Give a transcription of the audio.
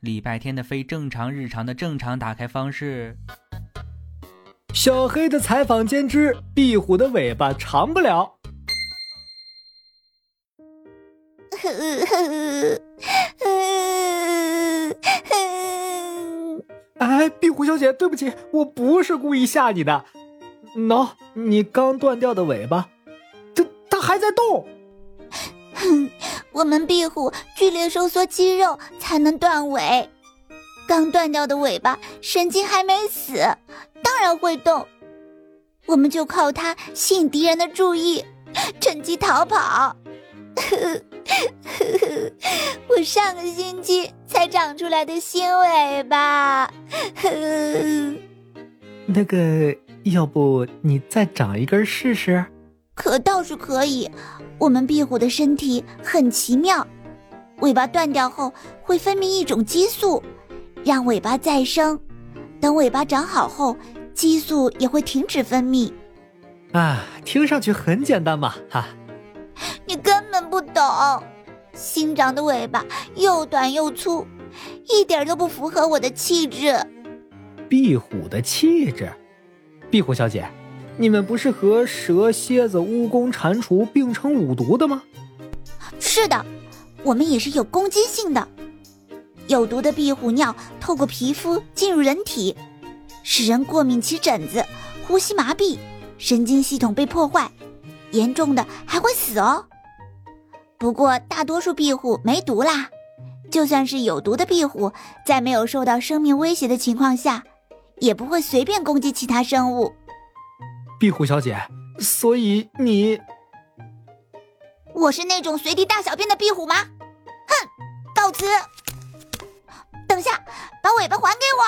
礼拜天的非正常日常的正常打开方式。小黑的采访间之壁虎的尾巴长不了。哎，壁虎小姐，对不起，我不是故意吓你的。喏，你刚断掉的尾巴，它它还在动。我们壁虎剧烈收缩肌肉才能断尾。刚断掉的尾巴神经还没死，当然会动。我们就靠它吸引敌人的注意，趁机逃跑。我上个星期才长出来的新尾巴。那个，要不你再长一根试试？可倒是可以。我们壁虎的身体很奇妙，尾巴断掉后会分泌一种激素，让尾巴再生。等尾巴长好后，激素也会停止分泌。啊，听上去很简单嘛，哈。你根本不懂，新长的尾巴又短又粗，一点都不符合我的气质。壁虎的气质，壁虎小姐，你们不是和蛇、蝎子、蜈蚣、蟾蜍并称五毒的吗？是的，我们也是有攻击性的。有毒的壁虎尿透过皮肤进入人体，使人过敏起疹子、呼吸麻痹、神经系统被破坏。严重的还会死哦。不过大多数壁虎没毒啦，就算是有毒的壁虎，在没有受到生命威胁的情况下，也不会随便攻击其他生物。壁虎小姐，所以你，我是那种随地大小便的壁虎吗？哼，告辞。等下，把尾巴还给我。